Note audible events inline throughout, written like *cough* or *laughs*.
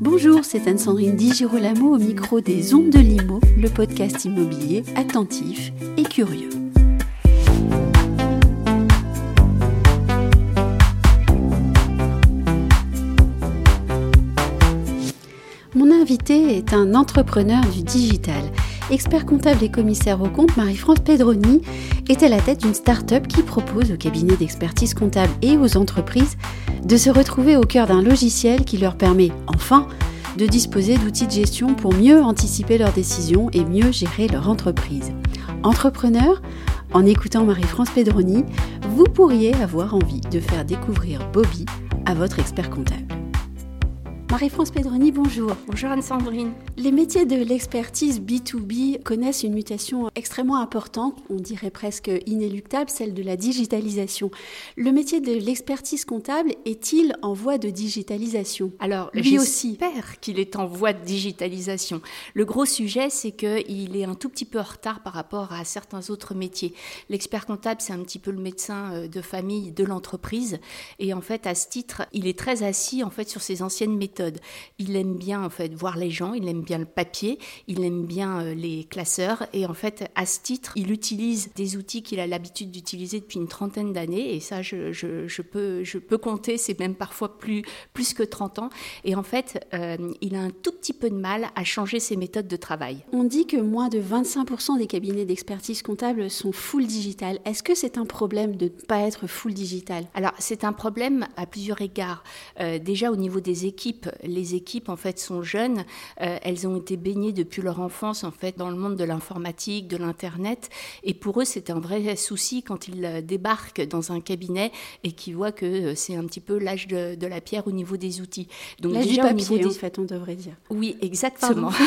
Bonjour, c'est Anne-Sandrine Di Girolamo au micro des Ondes de Limo, le podcast immobilier attentif et curieux. Mon invité est un entrepreneur du digital. Expert comptable et commissaire au compte, Marie-France Pedroni est à la tête d'une start-up qui propose aux cabinets d'expertise comptable et aux entreprises de se retrouver au cœur d'un logiciel qui leur permet, enfin, de disposer d'outils de gestion pour mieux anticiper leurs décisions et mieux gérer leur entreprise. Entrepreneur, en écoutant Marie-France Pedroni, vous pourriez avoir envie de faire découvrir Bobby à votre expert comptable. Marie-France Pedroni, bonjour. Bonjour Anne-Sandrine. Les métiers de l'expertise B2B connaissent une mutation extrêmement importante, on dirait presque inéluctable, celle de la digitalisation. Le métier de l'expertise comptable est-il en voie de digitalisation? Alors, lui aussi. J'espère qu'il est en voie de digitalisation. Le gros sujet, c'est qu'il est un tout petit peu en retard par rapport à certains autres métiers. L'expert comptable, c'est un petit peu le médecin euh, de famille de l'entreprise. Et en fait, à ce titre, il est très assis en fait sur ses anciennes méthodes il aime bien en fait voir les gens, il aime bien le papier, il aime bien euh, les classeurs et en fait à ce titre, il utilise des outils qu'il a l'habitude d'utiliser depuis une trentaine d'années et ça je, peux, je peux compter, c'est même parfois plus, plus que 30 ans et en fait euh, il a un tout petit peu de mal à changer ses méthodes de travail. On dit que moins de 25% des cabinets d'expertise comptable sont full digital. Est-ce que c'est un problème de ne pas être full digital? Alors c'est un problème à plusieurs égards. Euh, déjà au niveau des équipes, les équipes en fait sont jeunes, euh, elles ont été baignées depuis leur enfance en fait dans le monde de l'informatique, de l'internet, et pour eux c'est un vrai souci quand ils euh, débarquent dans un cabinet et qu'ils voient que euh, c'est un petit peu l'âge de, la pierre au niveau des outils. Donc l'âge du papier, en fait, on devrait dire. Oui, exactement. *laughs*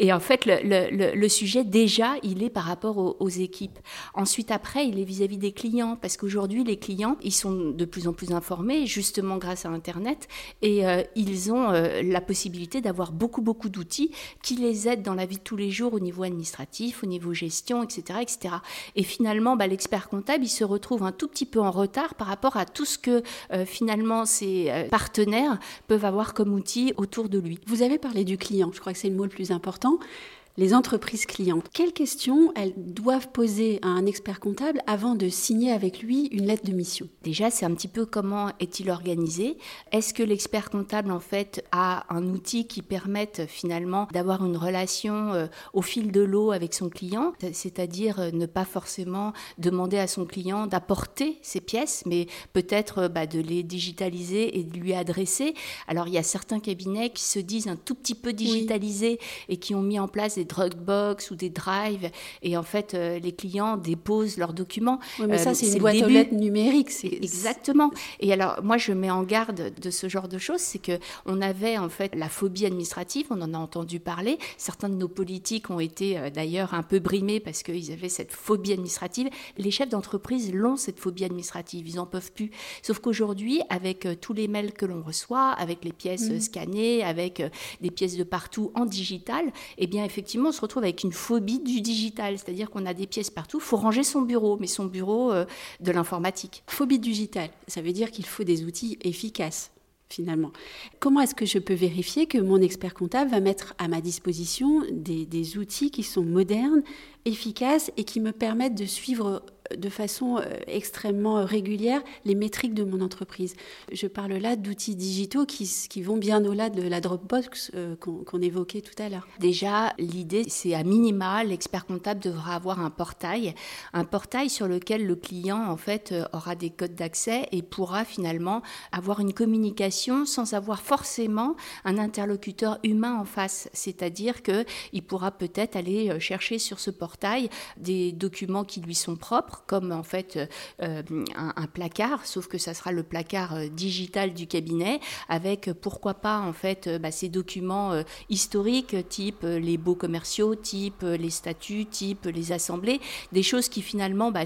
Et en fait, le, sujet, déjà, il est par rapport aux, équipes. Ensuite, après, il est vis-à-vis des clients, parce qu'aujourd'hui, les clients, ils sont de plus en plus informés, justement grâce à Internet, et euh, ils ont euh, la possibilité d'avoir beaucoup, beaucoup d'outils qui les aident dans la vie de tous les jours au niveau administratif, au niveau gestion, etc. etc. Et finalement, bah, l'expert comptable, il se retrouve un tout petit peu en retard par rapport à tout ce que euh, finalement ses partenaires peuvent avoir comme outils autour de lui. Vous avez parlé du client, je crois que c'est le mot le plus important important, les entreprises clientes. Quelles questions elles doivent poser à un expert comptable avant de signer avec lui une lettre de mission? Déjà, c'est un petit peu comment est-il organisé Est-ce que l'expert comptable, en fait, a un outil qui permette finalement d'avoir une relation euh, au fil de l'eau avec son client? C'est-à-dire euh, ne pas forcément demander à son client d'apporter ses pièces, mais peut-être euh, bah, de les digitaliser et de lui adresser. Alors, il y a certains cabinets qui se disent un tout petit peu digitalisés et qui ont mis en place des Dropbox ou des drives et en fait euh, les clients déposent leurs documents. Oui, mais ça euh, c'est une boîte aux lettres numérique. Exactement. Et alors moi je mets en garde de ce genre de choses, c'est que on avait en fait la phobie administrative, on en a entendu parler. Certains de nos politiques ont été euh, d'ailleurs un peu brimés parce qu'ils avaient cette phobie administrative. Les chefs d'entreprise l'ont cette phobie administrative, ils en peuvent plus. Sauf qu'aujourd'hui avec tous les mails que l'on reçoit, avec les pièces mmh. scannées, avec des pièces de partout en digital, eh bien effectivement on se retrouve avec une phobie du digital, c'est-à-dire qu'on a des pièces partout. Il faut ranger son bureau, mais son bureau euh, de l'informatique. Phobie digitale, ça veut dire qu'il faut des outils efficaces finalement. Comment est-ce que je peux vérifier que mon expert comptable va mettre à ma disposition des outils qui sont modernes, efficaces et qui me permettent de suivre de façon euh, extrêmement régulière les métriques de mon entreprise. Je parle là d'outils digitaux qui, vont bien au-delà de la Dropbox euh, qu'on évoquait tout à l'heure. Déjà, l'idée, c'est à minima, l'expert comptable devra avoir un portail, un portail sur lequel le client, en fait, euh, aura des codes d'accès et pourra finalement avoir une communication sans avoir forcément un interlocuteur humain en face. C'est-à-dire qu'il pourra peut-être aller chercher sur ce portail des documents qui lui sont propres comme en fait euh, un, placard, sauf que ça sera le placard euh, digital du cabinet, avec pourquoi pas en fait euh, bah, ces documents historiques, type les baux commerciaux, type les statuts, type les assemblées, des choses qui finalement bah,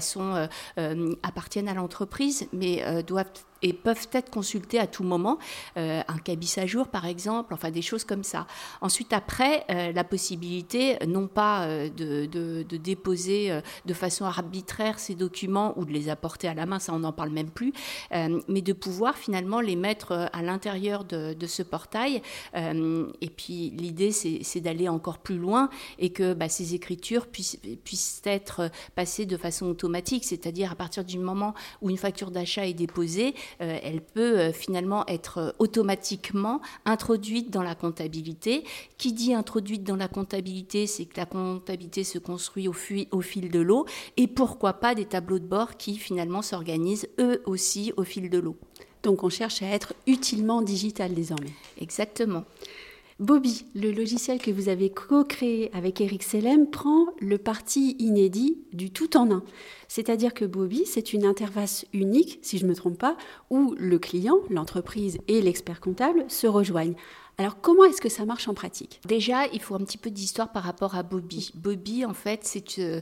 appartiennent à l'entreprise, mais doivent et peuvent être consultés à tout moment, un cabis à jour par exemple, enfin des choses comme ça. Ensuite, après, la possibilité non pas de, de, de, déposer de façon arbitraire ces documents ou de les apporter à la main, ça on n'en parle même plus, mais de pouvoir finalement les mettre à l'intérieur de, de, ce portail. et puis l'idée, c'est d'aller encore plus loin et que bah, ces écritures puissent, puissent être passées de façon automatique, c'est-à-dire à partir du moment où une facture d'achat est déposée, euh, elle peut euh, finalement être automatiquement introduite dans la comptabilité. Qui dit introduite dans la comptabilité, c'est que la comptabilité se construit au, au fil de l'eau et pourquoi pas des tableaux de bord qui finalement s'organisent eux aussi au fil de l'eau. Donc on cherche à être utilement digital désormais. Exactement. Bobby, le logiciel que vous avez co-créé avec Eric Selem, prend le parti inédit du tout en un. C'est-à-dire que Bobby, c'est une interface unique, si je ne me trompe pas, où le client, l'entreprise et l'expert comptable se rejoignent. Alors comment est-ce que ça marche en pratique? Déjà, il faut un petit peu d'histoire par rapport à Bobby. Bobby, en fait, c'est euh,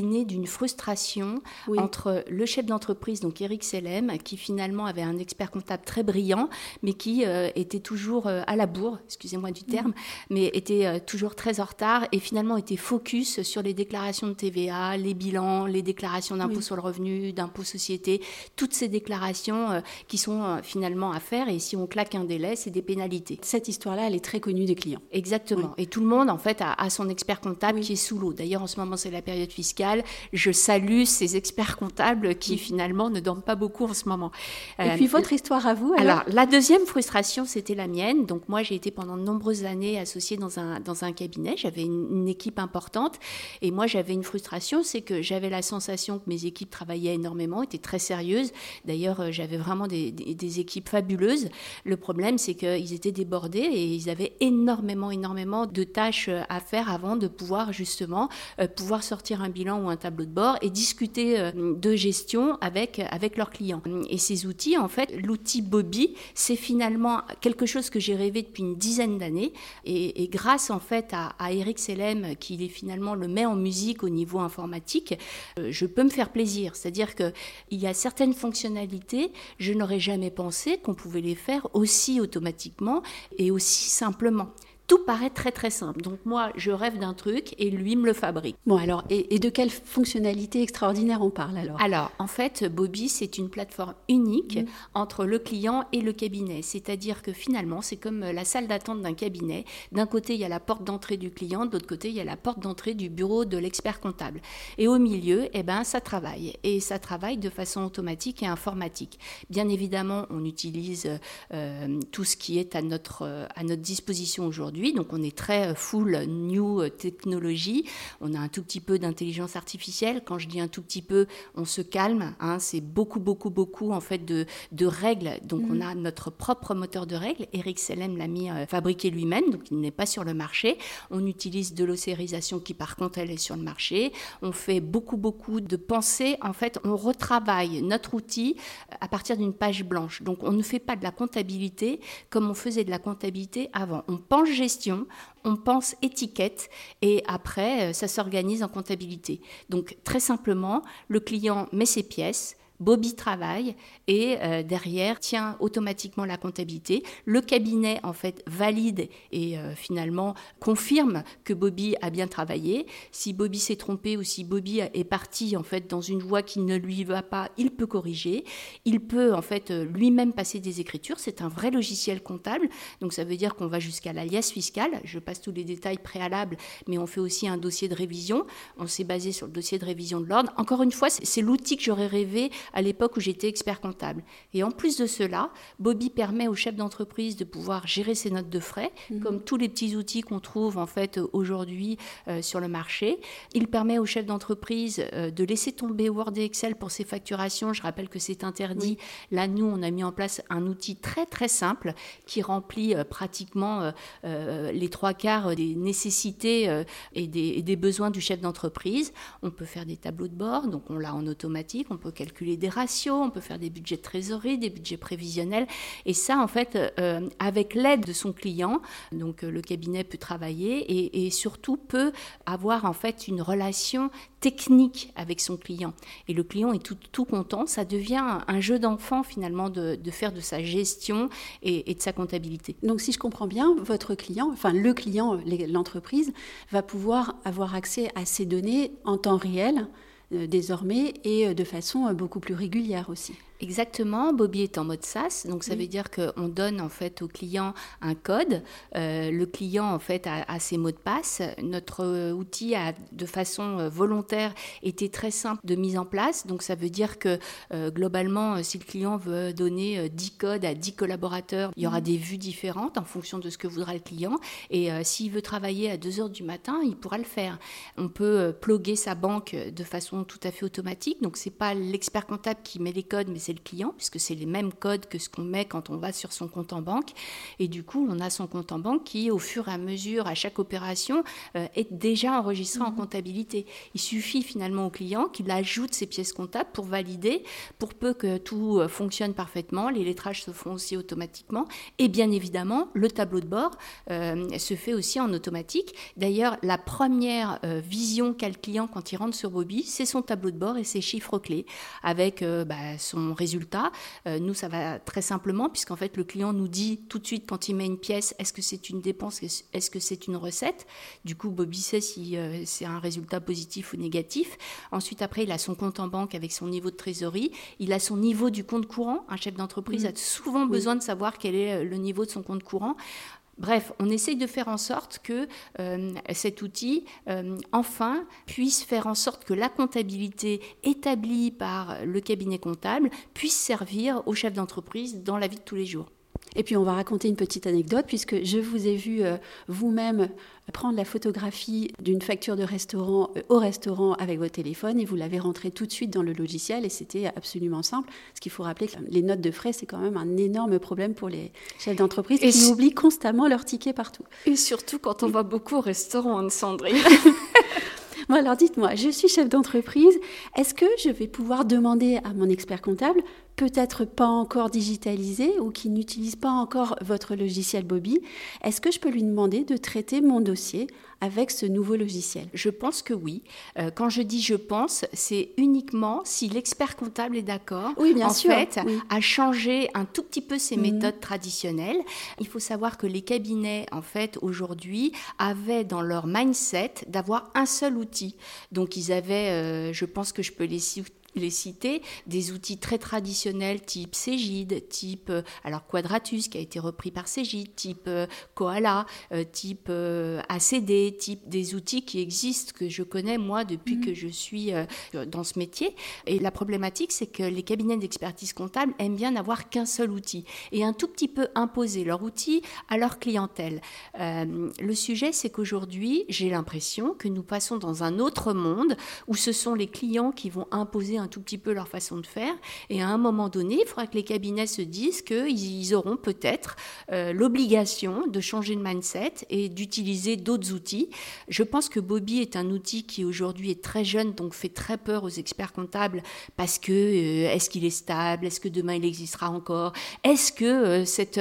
né d'une frustration entre le chef d'entreprise, donc Eric Selem, qui finalement avait un expert comptable très brillant, mais qui euh, était toujours euh, à la bourre, excusez-moi du terme, mais était toujours très en retard et finalement était focus sur les déclarations de TVA, les bilans, les déclarations d'impôt sur le revenu, d'impôt société, toutes ces déclarations qui sont finalement à faire. Et si on claque un délai, c'est des pénalités cette histoire-là, elle est très connue des clients. Exactement. Et tout le monde, en fait, a, son expert comptable qui est sous l'eau. D'ailleurs, en ce moment, c'est la période fiscale. Je salue ces experts comptables qui, finalement, ne dorment pas beaucoup en ce moment. Et puis, euh, votre histoire à vous alors, la deuxième frustration, c'était la mienne. Donc, moi, j'ai été pendant de nombreuses années associée dans un, dans un cabinet. J'avais une, équipe importante. Et moi, j'avais une frustration, c'est que j'avais la sensation que mes équipes travaillaient énormément, étaient très sérieuses. D'ailleurs, euh, j'avais vraiment des, des, des équipes fabuleuses. Le problème, c'est qu'ils étaient débordés et ils avaient énormément, énormément de tâches euh, à faire avant de pouvoir justement euh, pouvoir sortir un bilan ou un tableau de bord et discuter euh, de gestion avec, avec leurs clients. Et ces outils, en fait, l'outil Bobby, c'est finalement quelque chose que j'ai rêvé depuis une dizaine d'années et, grâce en fait à, Eric Selem qui finalement le met en musique au niveau informatique, je peux me faire plaisir. C'est-à-dire qu'il y a certaines fonctionnalités, je n'aurais jamais pensé qu'on pouvait les faire aussi automatiquement et aussi simplement tout paraît très très simple. Donc moi, je rêve d'un truc et lui me le fabrique. Bon alors, et, de quelle fonctionnalité extraordinaire on parle alors? Alors, en fait, Bobby, c'est une plateforme unique mmh. entre le client et le cabinet. C'est-à-dire que finalement, c'est comme la salle d'attente d'un cabinet. D'un côté, il y a la porte d'entrée du client, de l'autre côté, il y a la porte d'entrée du bureau de l'expert comptable. Et au milieu, eh ben, ça travaille. Et ça travaille de façon automatique et informatique. Bien évidemment, on utilise euh, tout ce qui est à notre, à notre disposition aujourd'hui donc on est très euh, full new euh, technologie. On a un tout petit peu d'intelligence artificielle. Quand je dis un tout petit peu, on se calme. Hein. c'est beaucoup, beaucoup, beaucoup en fait de, règles. Donc on mm. a notre propre moteur de règles. Eric Selem l'a mis euh, fabriqué lui-même, donc il n'est pas sur le marché. On utilise de l'océrisation qui par contre elle est sur le marché. On fait beaucoup, beaucoup de pensées. En fait, on retravaille notre outil à partir d'une page blanche. Donc on ne fait pas de la comptabilité comme on faisait de la comptabilité avant. On pense on pense étiquette et après, euh, ça s'organise en comptabilité. Donc très simplement, le client met ses pièces, Bobby travaille et euh, derrière tient automatiquement la comptabilité. Le cabinet en fait valide et euh, finalement confirme que Bobby a bien travaillé. Si Bobby s'est trompé ou si Bobby est parti en fait dans une voie qui ne lui va pas, il peut corriger. Il peut en fait euh, lui-même passer des écritures. C'est un vrai logiciel comptable. Donc ça veut dire qu'on va jusqu'à l'alias fiscal. Je passe tous les détails préalables, mais on fait aussi un dossier de révision. On s'est basé sur le dossier de révision de l'ordre. Encore une fois, c'est l'outil que j'aurais rêvé à l'époque où j'étais expert comptable. Et en plus de cela, Bobby permet au chef d'entreprise de pouvoir gérer ses notes de frais, mhm. comme tous les petits outils qu'on trouve en fait aujourd'hui euh, sur le marché. Il permet au chef d'entreprise euh, de laisser tomber Word et Excel pour ses facturations. Je rappelle que c'est interdit. Là, nous, on a mis en place un outil très très simple qui remplit euh, pratiquement les trois quarts des nécessités et des, et des besoins du chef d'entreprise. On peut faire des tableaux de bord, donc on l'a en automatique. On peut calculer des ratios, on peut faire des budgets de trésorerie, des budgets prévisionnels. Et ça, en fait, euh, avec l'aide de son client, donc le cabinet peut travailler et, surtout peut avoir en fait une relation technique avec son client. Et le client est tout, content. Ça devient un, jeu d'enfant finalement de, faire de sa gestion et, et, de sa comptabilité. Donc si je comprends bien, votre client, enfin le client, l'entreprise, va pouvoir avoir accès à ces données en temps réel euh, désormais et euh, de façon euh, beaucoup plus régulière aussi. Exactement, Bobby est en mode SaaS, donc ça veut dire qu'on donne en fait au client un code. Euh, le client en fait a, ses mots de passe. Notre euh, outil a de façon euh, volontaire été très simple de mise en place, donc ça veut dire que globalement, si le client veut donner 10 codes à 10 collaborateurs, il y aura mmh. des vues différentes en fonction de ce que voudra le client. Et s'il veut travailler à 2 heures du matin, il pourra le faire. On peut ploguer sa banque de façon tout à fait automatique, donc c'est pas l'expert comptable qui met les codes, mais le client, puisque c'est les mêmes codes que ce qu'on met quand on va sur son compte en banque. Et du coup, on a son compte en banque qui, au fur et à mesure, à chaque opération, euh, est déjà enregistré en mhm. comptabilité. Il suffit finalement au client qu'il ajoute ses pièces comptables pour valider, pour peu que tout euh, fonctionne parfaitement. Les lettrages se font aussi automatiquement. Et bien évidemment, le tableau de bord euh, se fait aussi en automatique. D'ailleurs, la première vision qu'a le client quand il rentre sur Bobby, c'est son tableau de bord et ses chiffres clés, avec bah, son résultat. Euh, nous, ça va très simplement, puisqu'en fait, le client nous dit tout de suite quand il met une pièce, est-ce que c'est une dépense, est-ce que c'est une recette? Du coup, Bobby sait si euh, c'est un résultat positif ou négatif. Ensuite, après, il a son compte en banque avec son niveau de trésorerie. Il a son niveau du compte courant. Un chef d'entreprise mmh. a souvent besoin de savoir quel est euh, le niveau de son compte courant. Bref, on essaye de faire en sorte que euh, cet outil, euh, enfin, puisse faire en sorte que la comptabilité établie par le cabinet comptable puisse servir aux chefs d'entreprise dans la vie de tous les jours. Et puis on va raconter une petite anecdote puisque je vous ai vu euh, vous-même prendre la photographie d'une facture de restaurant euh, au restaurant avec votre téléphone et vous l'avez rentrée tout de suite dans le logiciel et c'était absolument simple. Ce qu'il faut rappeler que les notes de frais, c'est quand même un énorme problème pour les chefs d'entreprise qui oublient constamment leur ticket partout. Et surtout quand on va beaucoup au restaurant, Anne-Sandrine. *laughs* *laughs* Alors dites-moi, je suis chef d'entreprise. Est-ce que je vais pouvoir demander à mon expert comptable peut-être pas encore digitalisé ou qui n'utilise pas encore votre logiciel Bobby, est-ce que je peux lui demander de traiter mon dossier avec ce nouveau logiciel? Je pense que oui. Euh, quand je dis je pense, c'est uniquement si l'expert comptable est d'accord. Oui, bien en sûr. fait, à changer un tout petit peu ses mhm. méthodes traditionnelles. Il faut savoir que les cabinets, en fait, aujourd'hui, avaient dans leur mindset d'avoir un seul outil. Donc, ils avaient, euh, je pense que je peux les les citer, des outils très traditionnels type Cégide, type euh, alors Quadratus qui a été repris par Cégide, type euh, Koala, euh, type ACD, type des outils qui existent que je connais moi depuis mhm. que je suis dans ce métier. Et la problématique, c'est que les cabinets d'expertise comptable aiment bien n'avoir qu'un seul outil et un tout petit peu imposer leur outil à leur clientèle. le sujet, c'est qu'aujourd'hui, j'ai l'impression que nous passons dans un autre monde où ce sont les clients qui vont imposer un tout petit peu leur façon de faire. Et à un moment donné, il faudra que les cabinets se disent qu'ils auront peut-être euh, l'obligation de changer de mindset et d'utiliser d'autres outils. Je pense que Bobby est un outil qui aujourd'hui est très jeune, donc fait très peur aux experts comptables parce que euh, est-ce qu'il est stable? Est-ce que demain il existera encore? Est-ce que euh, cette,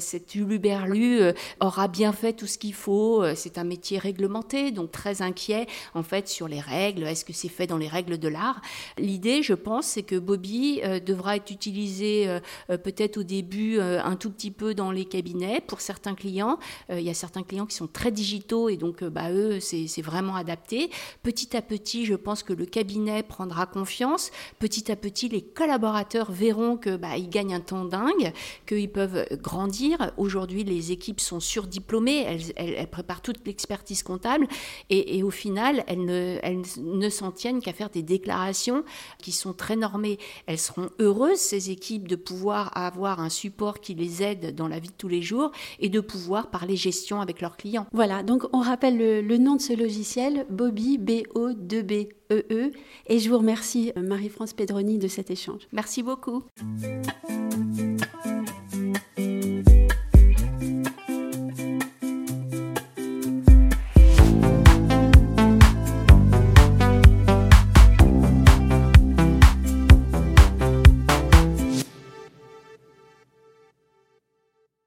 cette uluberlu aura bien fait tout ce qu'il faut? C'est un métier réglementé, donc très inquiet en fait sur les règles. Est-ce que c'est fait dans les règles de l'art? L'idée, je pense, c'est que Bobby euh, devra être utilisé euh, euh, peut-être au début un tout petit peu dans les cabinets pour certains clients. il y a certains clients qui sont très digitaux et donc bah, eux, c'est vraiment adapté. Petit à petit, je pense que le cabinet prendra confiance. Petit à petit, les collaborateurs verront que bah, gagnent un temps dingue, qu'ils peuvent grandir. Aujourd'hui, les équipes sont surdiplômées, elles, elles, préparent toute l'expertise comptable et, au final, elles ne, elles ne s'en tiennent qu'à faire des déclarations qui sont très normées, elles seront heureuses, ces équipes, de pouvoir avoir un support qui les aide dans la vie de tous les jours et de pouvoir parler gestion avec leurs clients. Voilà, donc on rappelle le, nom de ce logiciel, Bobby, B-O-2-B. E -E, et je vous remercie, Marie-France Pedroni, de cet échange. Merci beaucoup.